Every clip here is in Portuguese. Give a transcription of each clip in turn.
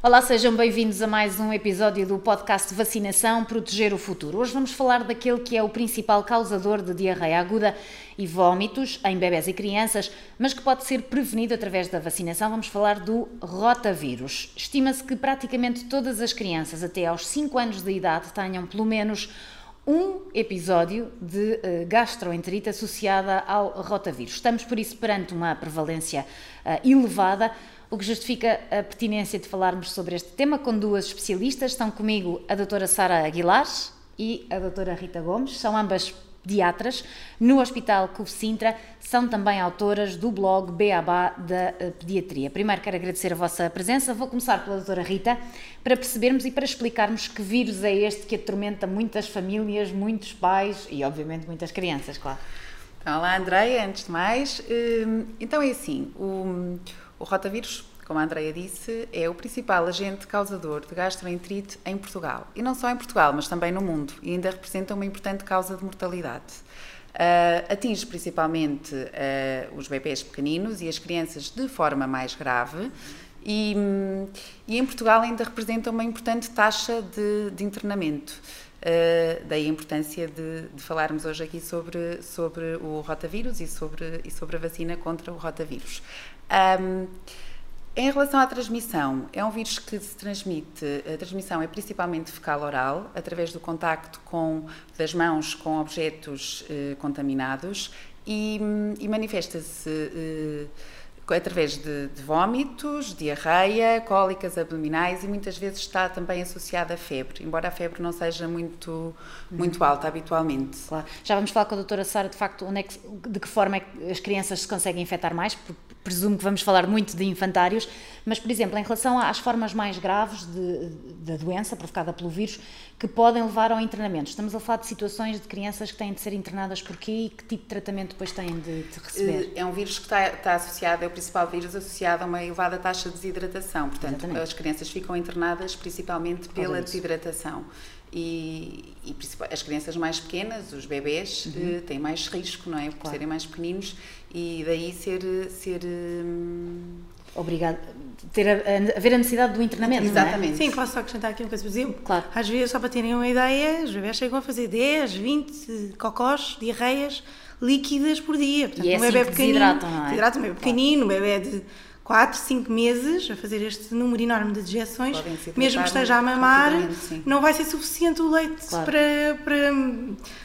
Olá, sejam bem-vindos a mais um episódio do podcast Vacinação Proteger o Futuro. Hoje vamos falar daquele que é o principal causador de diarreia aguda e vômitos em bebés e crianças, mas que pode ser prevenido através da vacinação. Vamos falar do rotavírus. Estima-se que praticamente todas as crianças até aos 5 anos de idade tenham pelo menos um episódio de uh, gastroenterite associada ao rotavírus. Estamos, por isso, perante uma prevalência uh, elevada o que justifica a pertinência de falarmos sobre este tema com duas especialistas. Estão comigo a doutora Sara Aguilar e a doutora Rita Gomes, são ambas pediatras no Hospital CUF Sintra, são também autoras do blog Beabá da eh, Pediatria. Primeiro quero agradecer a vossa presença, vou começar pela doutora Rita, para percebermos e para explicarmos que vírus é este que atormenta muitas famílias, muitos pais e obviamente muitas crianças, claro. Olá Andreia, antes de mais, hum, então é assim, o o rotavírus, como a Andrea disse, é o principal agente causador de gastroenterite em Portugal. E não só em Portugal, mas também no mundo. E ainda representa uma importante causa de mortalidade. Uh, atinge principalmente uh, os bebés pequeninos e as crianças de forma mais grave. E, e em Portugal ainda representa uma importante taxa de, de internamento. Uh, daí a importância de, de, falarmos hoje aqui sobre, sobre o rotavírus e sobre, e sobre a vacina contra o rotavírus. Um, em relação à transmissão, é um vírus que se transmite, a transmissão é principalmente fecal-oral, através do contacto com, das mãos com objetos eh, contaminados e, e manifesta-se eh, através de, de vômitos, diarreia, cólicas abdominais e muitas vezes está também associada a febre, embora a febre não seja muito, muito alta habitualmente. Claro. Já vamos falar com a doutora Sara, de facto, é que, de que forma é que as crianças se conseguem infectar mais, presumo que vamos falar muito de infantários, mas, por exemplo, em relação às formas mais graves da doença provocada pelo vírus, que podem levar ao internamento. Estamos a falar de situações de crianças que têm de ser internadas por quê e que tipo de tratamento depois têm de, de receber? É um vírus que está, está, associado, é o principal vírus associado a uma elevada taxa de desidratação. Portanto, Exatamente. as crianças ficam internadas principalmente pela desidratação. E, e, as crianças mais pequenas, os bebés, uhum. Eh, têm mais risco, não é? Por claro. serem mais pequeninos e daí ser. ser hum, Obrigado. Ter a, a, haver a necessidade do internamento. É? Exatamente. É? Sim, posso só acrescentar aqui uma coisa. Por exemplo, claro. às vezes, só para terem uma ideia, os bebés chegam a fazer 10, 20 cocós, diarreias líquidas por dia. Portanto, e é um bebê assim pequenino. Desidratam, não é? Desidratam, um bebê pequenino, um bebê de 4, 5 meses a fazer este número enorme de dejeções, mesmo que esteja a mamar, não vai ser suficiente o leite claro. para, para,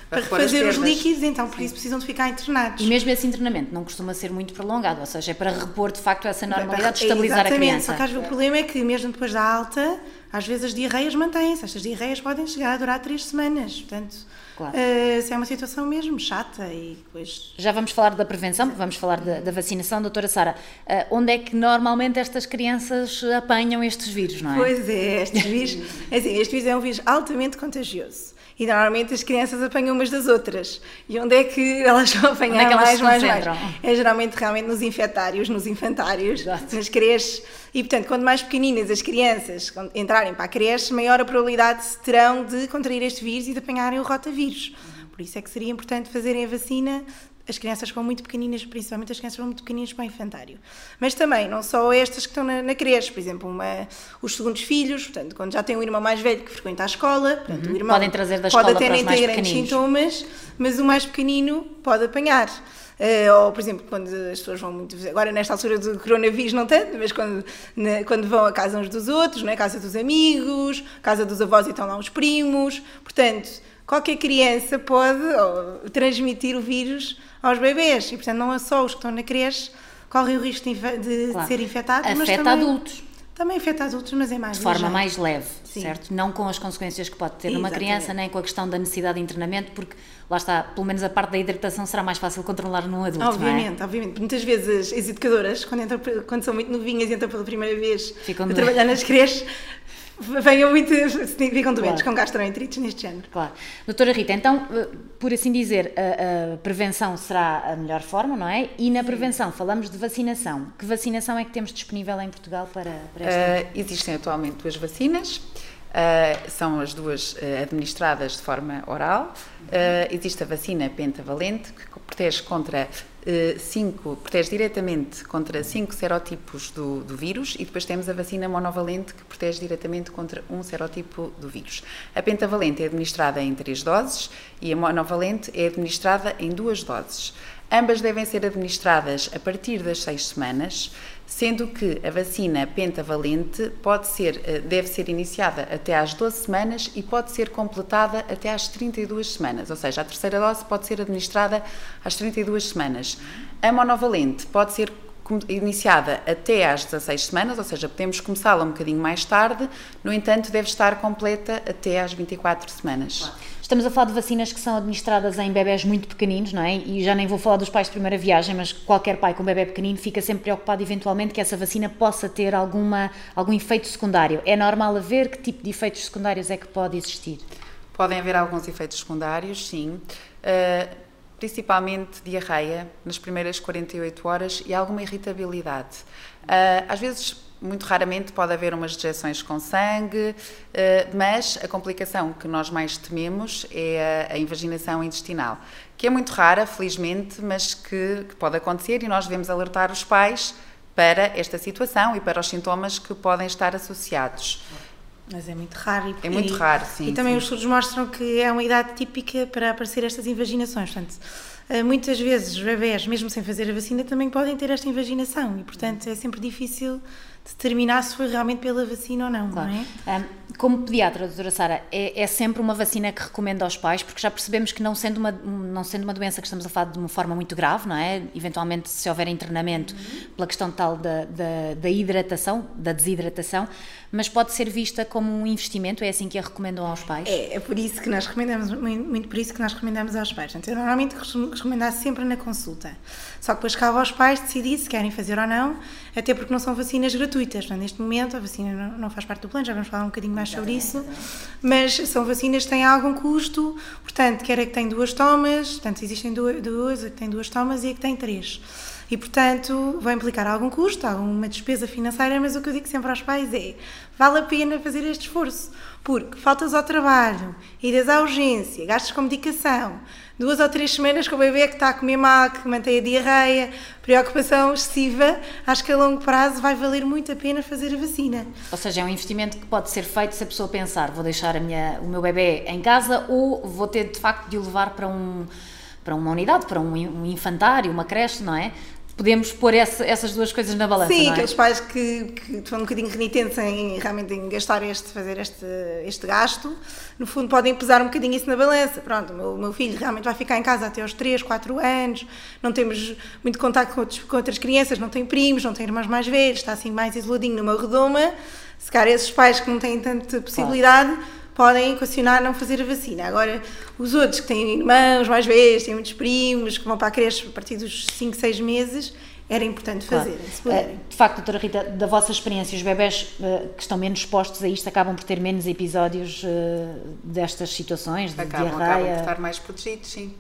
para, para fazer os líquidos, então por sim. isso precisam de ficar internados. E mesmo esse internamento não costuma ser muito prolongado, ou seja, é para repor de facto essa normalidade, de estabilizar a criança. Só que às vezes o problema é que mesmo depois da alta, às vezes as diarreias mantêm-se, estas diarreias podem chegar a durar 3 semanas, portanto Claro. Uh, é uma situação mesmo chata e depois... Já vamos falar da prevenção, vamos falar da, da vacinação. Doutora Sara, uh, onde é que normalmente estas crianças apanham estes vírus, não é? Pois é, estes vírus, é assim, este vírus é um vírus altamente contagioso. E normalmente as crianças apanham umas das outras. E onde é que elas vão apanhar é mais, mais, mais? É geralmente realmente nos infetários, nos infantários, Exato. nas creches. E portanto, quanto mais pequeninas as crianças entrarem para a creche, maior a probabilidade terão de contrair este vírus e de apanharem o rotavírus. Por isso é que seria importante fazerem a vacina as crianças com muito pequeninas, principalmente as crianças com muito pequeninas para o infantário. Mas também, não só estas que estão na, na creche, por exemplo, uma, os segundos filhos, portanto, quando já tem um irmão mais velho que frequenta a escola, portanto, uhum. o irmão Podem trazer da pode até nem ter grandes sintomas, mas o mais pequenino pode apanhar. Uh, ou, por exemplo, quando as pessoas vão muito. Agora, nesta altura do coronavírus, não tanto, mas quando, na, quando vão à casa uns dos outros, não é? casa dos amigos, casa dos avós e estão lá os primos. Portanto, qualquer criança pode transmitir o vírus aos bebês e, portanto, não é só os que estão na creche correm o risco de, de claro. ser infectados, Afeta mas também, adultos. Também afeta adultos, mas é mais De forma mais leve, Sim. certo? Não com as consequências que pode ter numa criança, nem com a questão da necessidade de internamento, porque lá está, pelo menos a parte da hidratação será mais fácil controlar num adulto, Obviamente, é? obviamente. Muitas vezes as educadoras, quando, entram, quando são muito novinhas e entram pela primeira vez Ficam a trabalhar nas creches, venham muito, ficam doentes claro. com gastroenterites neste género. Claro. Doutora Rita, então, eh, por assim dizer, a, a, prevenção será a melhor forma, não é? E na prevenção falamos de vacinação. Que vacinação é que temos disponível em Portugal para, para esta? Uh, existem atualmente duas vacinas. Uh, são as duas uh, administradas de forma oral. Uh, existe a vacina pentavalente, que protege contra cinco, protege diretamente contra cinco serotipos do, do, vírus e depois temos a vacina monovalente, que protege diretamente contra um serotipo do vírus. A pentavalente é administrada em três doses e a monovalente é administrada em duas doses. Ambas devem ser administradas a partir das seis semanas, sendo que a vacina pentavalente pode ser, eh, deve ser iniciada até às 12 semanas e pode ser completada até às 32 semanas, ou seja, a terceira dose pode ser administrada às 32 semanas. A monovalente pode ser iniciada até às 16 semanas, ou seja, podemos começá-la um bocadinho mais tarde, no entanto, deve estar completa até às 24 semanas. Claro. Estamos a falar de vacinas que são administradas em bebés muito pequeninos, não é? E já nem vou falar dos pais de primeira viagem, mas qualquer pai com um bebê pequenino fica sempre preocupado eventualmente que essa vacina possa ter alguma, algum efeito secundário. É normal haver? Que tipo de efeitos secundários é que pode existir? Podem haver alguns efeitos secundários, sim. Uh, principalmente diarreia nas primeiras 48 horas e alguma irritabilidade. Uh, às vezes muito raramente pode haver umas dejeções com sangue, eh, mas a complicação que nós mais tememos é a invaginação intestinal, que é muito rara, felizmente, mas que, que pode acontecer e nós devemos alertar os pais para esta situação e para os sintomas que podem estar associados. Mas é muito raro. E, é muito raro, sim. E também sim. os estudos mostram que é uma idade típica para aparecer estas invaginações. Portanto, eh, muitas vezes bebés, mesmo sem fazer a vacina, também podem ter esta invaginação e, portanto, é sempre difícil determinar se foi realmente pela vacina ou não, claro. não é? Um, como pediatra, doutora Sara, é, é, sempre uma vacina que recomenda aos pais, porque já percebemos que não sendo, uma, não sendo uma doença que estamos a falar de uma forma muito grave, não é? Eventualmente, se houver internamento, uhum. pela questão tal da, da, da, hidratação, da desidratação, mas pode ser vista como um investimento, é assim que a recomendam aos pais? É, é por isso que nós recomendamos, muito por isso que nós recomendamos aos pais. Então, eu normalmente recomendar sempre na consulta. Só que depois cabe aos pais decidir se querem fazer ou não, até porque não são vacinas gratuitas. Portanto, neste momento, a vacina não, não faz parte do plano, já vamos falar um bocadinho mais sobre isso, mas são vacinas que têm algum custo, portanto, quer a que tem duas tomas, portanto, existem duas, a que tem duas tomas e a que tem três. E, portanto, vai implicar algum custo, alguma despesa financeira, mas o que eu digo sempre aos pais é: vale a pena fazer este esforço, porque faltas ao trabalho, idas à urgência, gastos com medicação, duas ou três semanas com o bebê que está a comer mal, que mantém a diarreia, preocupação excessiva, acho que a longo prazo vai valer muito a pena fazer a vacina. Ou seja, é um investimento que pode ser feito se a pessoa pensar, vou deixar minha, o meu bebê em casa ou vou ter de facto de o levar para um para uma unidade, para um infantário, uma creche, não é? Podemos pôr essa, essas duas coisas na balança. Sim, é? aqueles pais que, que estão um bocadinho renitentes em realmente em gastar este, fazer este, este gasto, no fundo podem pesar um bocadinho isso na balança. Pronto, o meu, meu filho realmente vai ficar em casa até aos 3, 4 anos, não temos muito contato com, outros, com outras crianças, não tem primos, não tem irmãos mais velhos, está assim mais isoladinho numa redoma. Se calhar esses pais que não têm tanta possibilidade. Claro podem equacionar não fazer a vacina. Agora, os outros que têm irmãos mais velhos, têm muitos primos, que vão para a creche a partir dos 5, 6 meses, era importante fazer. Claro. Eh, de facto, doutora Rita, da vossa experiência, os bebés uh, que estão menos expostos a isto acabam por ter menos episódios uh, destas situações de acabam, diarreia? Acabam por estar mais protegidos, sim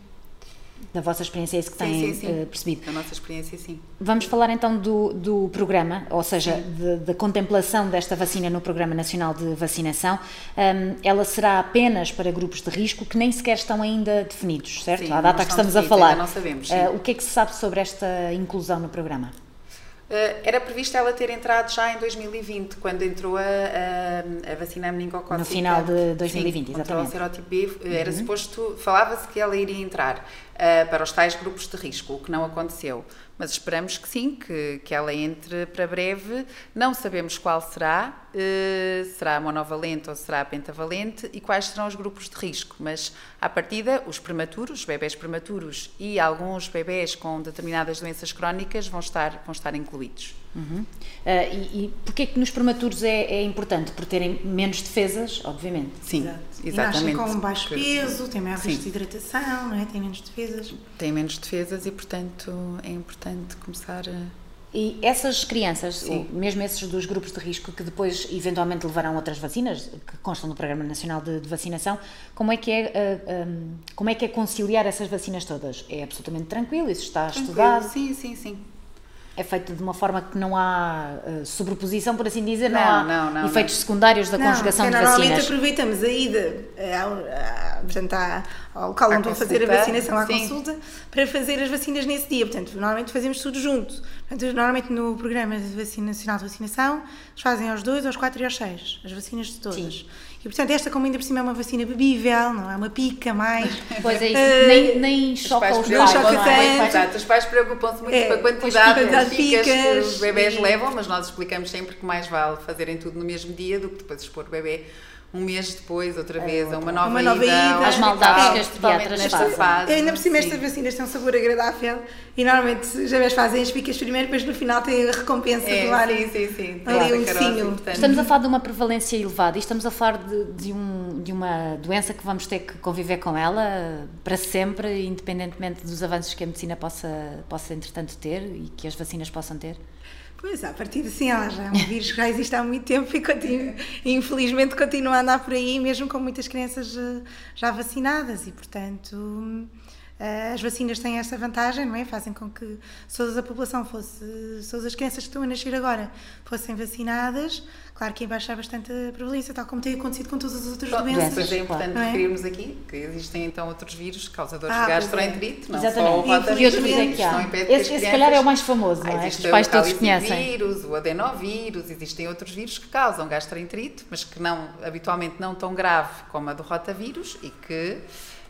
da vossa experiência, é isso que sim, têm sim, sim. Uh, percebido. Da nossa experiência, sim. Vamos falar então do, do programa, ou seja, da contemplação desta vacina no Programa Nacional de Vacinação. Um, ela será apenas para grupos de risco que nem sequer estão ainda definidos, certo? Sim, a data que estamos a falar. Não sabemos. Uh, o que é que se sabe sobre esta inclusão no programa? Uh, era previsto ela ter entrado já em 2020, quando entrou a, a, a vacina meningocócica. No final de 2020, Sim, exatamente. o serotipo B, era uhum. suposto, falava-se que ela iria entrar uh, para os tais grupos de risco, o que não aconteceu mas esperamos que sim, que, que ela entre para breve. Não sabemos qual será, uh, será monovalente ou será pentavalente e quais serão os grupos de risco, mas à partida, os prematuros, os bebés prematuros e alguns bebés com determinadas doenças crónicas vão estar, vão estar incluídos. Uhum. Uh, e, e porquê que nos prematuros é, é, importante? Por terem menos defesas, obviamente. Sim, Exato. exatamente. E nascem com baixo peso, têm maior risco de hidratação, não é? têm menos defesas. Têm menos defesas e, portanto, é importante começar a... E essas crianças, mesmo esses dos grupos de risco que depois eventualmente levarão outras vacinas que constam no Programa Nacional de, de Vacinação, como é que é uh, ah, um, ah, como é que é conciliar essas vacinas todas? É absolutamente tranquilo, isso está tranquilo, estudado? Sim, sim, sim é feito de uma forma que não há uh, sobreposição, por assim dizer, não, não há não, não, efeitos secundários da conjugação de vacinas. Normalmente aproveitamos a ida, a, a, portanto, à, ao local onde vão fazer a vacinação à Sim. consulta, para fazer as vacinas nesse dia. Portanto, normalmente fazemos tudo junto. Portanto, normalmente no programa de vacina, nacional de vacinação, eles fazem aos 2, aos 4 e aos 6, as vacinas de todas. Sim. E portanto, esta, como ainda por cima é uma vacina bebível, não é uma pica mais. Pois é, isso. Uh, nem, nem choca os pais. Não choca tanto. Os pais preocupam-se muito é, com a quantidade de picas que os bebés levam, mas nós explicamos sempre que mais vale fazerem tudo no mesmo dia do que depois expor o bebê um mês depois, outra é vez, é, uma nova, uma nova ida, ida. As maldades que as pediatras fazem. Fase, ainda por cima, estas vacinas têm um sabor agradável e normalmente os bebés fazem as picas primeiro, depois no final têm a recompensa é, do ar. Sim, sim, sim. Ali um docinho. Estamos a falar de uma prevalência elevada e estamos a falar de, de, um, de uma doença que vamos ter que conviver com ela para sempre, independentemente dos avanços que a medicina possa, possa entretanto ter e que as vacinas possam ter. Pois, a partir de assim, ela já é um vírus que já existe há muito tempo e continua, infelizmente continua a andar por aí, mesmo com muitas crianças eh, já vacinadas e, portanto, as vacinas têm essa vantagem, não é? Fazem com que toda a população fosse, todas as crianças que estão a nascer agora fossem vacinadas, Claro que embaixo há bastante prevalência, tal como tem acontecido com todas as outras doenças. Depois é importante é? referirmos aqui que existem então outros vírus causadores ah, de gastroenterite, não Exatamente. só o rotavírus. E outros é que há. Esse, esse se calhar é o mais famoso, não é? Os pais todos conhecem. vírus, o adenovírus, existem outros vírus que causam gastroenterite, mas que não, habitualmente não tão grave como a do rotavírus e que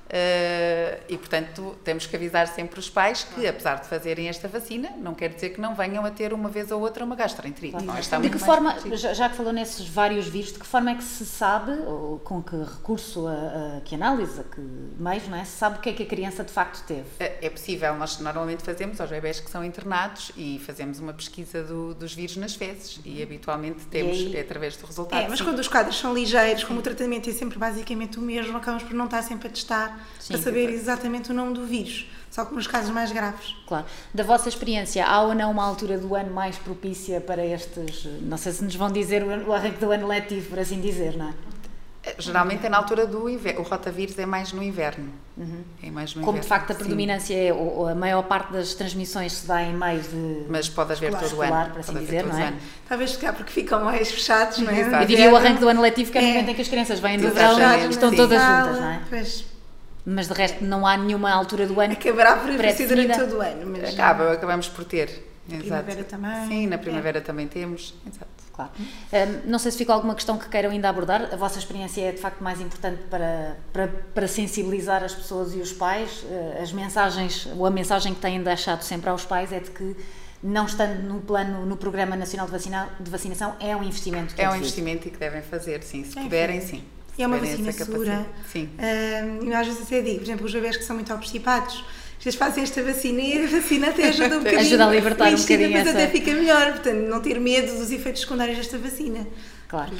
Uh, e, portanto, temos que avisar sempre os pais que, apesar de fazerem esta vacina, não quer dizer que não venham a ter uma vez ou outra uma gastroenterite. Claro. De que forma, já, já que falou nesses vários vírus, de que forma é que se sabe, ou com que recurso, a, a que análise, a que meios, não é? Se sabe o que é que a criança de facto teve? É, é possível, nós normalmente fazemos aos bebés que são internados e fazemos uma pesquisa do, dos vírus nas fezes e habitualmente temos e aí, é através do resultado. É, mas sim. quando os quadros são ligeiros, como o tratamento é sempre basicamente o mesmo, acabamos por não estar sempre a testar Sim, para saber exatamente o nome do vírus, só que nos casos mais graves. Claro. Da vossa experiência, há ou não uma altura do ano mais propícia para estes, não sei se nos vão dizer o arranque do ano letivo, por assim dizer, não é? é geralmente é na altura do inverno. O rotavírus é mais no inverno. Uhum. É mais no Como inverno. de facto a predominância Sim. é, ou, a maior parte das transmissões se dá em meios de. Mas pode haver escolar, todo o ano. Por assim dizer, não é? Talvez ficar porque ficam mais fechados, não é? Eu diria o arranque do ano letivo, que é o momento em que as crianças vêm do verão e estão todas juntas, não é? Pois mas de resto não há nenhuma altura do ano. Acabará por ser durante todo o ano. Mas Acaba, acabamos por ter. Na primavera também. Sim, na primavera é. também temos. Exato. Claro. Um, não sei se ficou alguma questão que queiram ainda abordar. A vossa experiência é de facto mais importante para, para, para sensibilizar as pessoas e os pais. Uh, as mensagens, ou a mensagem que têm deixado sempre aos pais é de que não estando no plano, no Programa Nacional de, vacina, de Vacinação, é um investimento que É um investimento e que devem fazer, sim. Se é puderem, sim. E é uma vacina segura. Sim. Um, e às vezes até digo, por exemplo, os bebés que são muito obstipados, vocês fazem esta vacina e a vacina até ajuda um bocadinho. ajuda a libertar um bocadinho Mas essa... até fica melhor, portanto, não ter medo dos efeitos secundários desta vacina. Claro.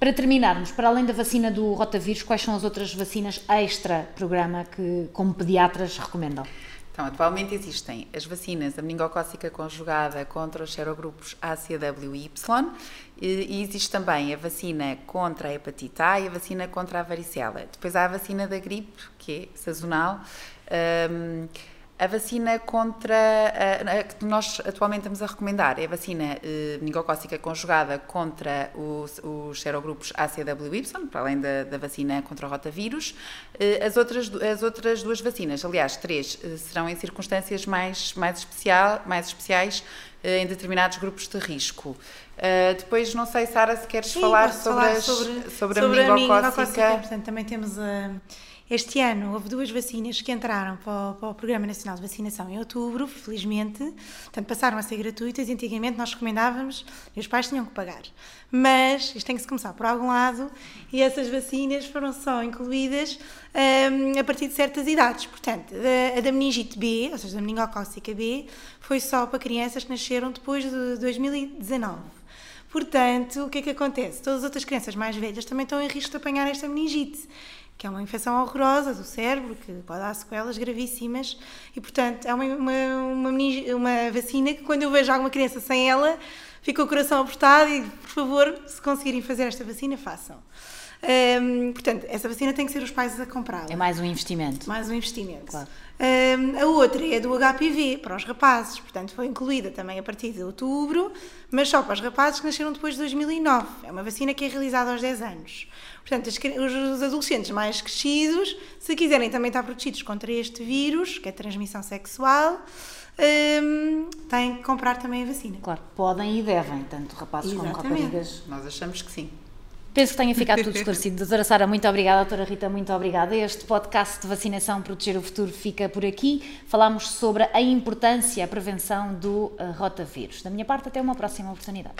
Para terminarmos, para além da vacina do rotavírus, quais são as outras vacinas extra-programa que, como pediatras, recomendam? Então, atualmente existem as vacinas, a meningocócica conjugada contra os serogrupos A, C, W e Y, e existe também a vacina contra a hepatite A e a vacina contra a varicela. Depois há a vacina da gripe, que é sazonal. Um, a vacina contra a, a, que nós atualmente estamos a recomendar é a vacina eh, meningocócica conjugada contra os, os serogrupos ACWY, para além da, da vacina contra o rotavírus. Eh, as, outras, as outras duas vacinas, aliás, três, eh, serão em circunstâncias mais, mais, especial, mais especiais em determinados grupos de risco. Uh, depois, não sei, Sara, se queres Sim, falar, sobre, falar as, sobre, sobre, a meningocócica. Portanto, também temos a. Uh este ano houve duas vacinas que entraram para o, para o, Programa Nacional de Vacinação em outubro, felizmente, portanto passaram a ser gratuitas. Antigamente nós recomendávamos e os pais tinham que pagar. Mas isto tem que se começar por algum lado e essas vacinas foram só incluídas um, a partir de certas idades. Portanto, a, a da meningite B, ou seja, da meningocócica B, foi só para crianças que nasceram depois de 2019. Portanto, o que é que acontece? Todas as outras crianças mais velhas também estão em risco de apanhar esta meningite que é uma infecção horrorosa do cérebro, que pode dar sequelas gravíssimas. E, portanto, é uma, uma, uma, uma vacina que, quando eu vejo alguma criança sem ela, fica o coração apertado e, por favor, se conseguirem fazer esta vacina, façam. Um, portanto, essa vacina tem que ser os pais a comprá-la. É mais um investimento. Mais um investimento. Claro. Um, a outra é do HPV, para os rapazes, portanto foi incluída também a partir de outubro, mas só para os rapazes que nasceram depois de 2009. É uma vacina que é realizada aos 10 anos. Portanto, os adolescentes mais crescidos, se quiserem também estar protegidos contra este vírus, que é transmissão sexual, um, têm que comprar também a vacina. Claro, podem e devem, tanto rapazes Exatamente. como raparigas. Nós achamos que sim. Penso que tenha ficado tudo esclarecido. Doutora Sara, muito obrigada. Doutora Rita, muito obrigada. Este podcast de vacinação Proteger o Futuro fica por aqui. Falámos sobre a importância, a prevenção do uh, rotavírus. Da minha parte, até uma próxima oportunidade.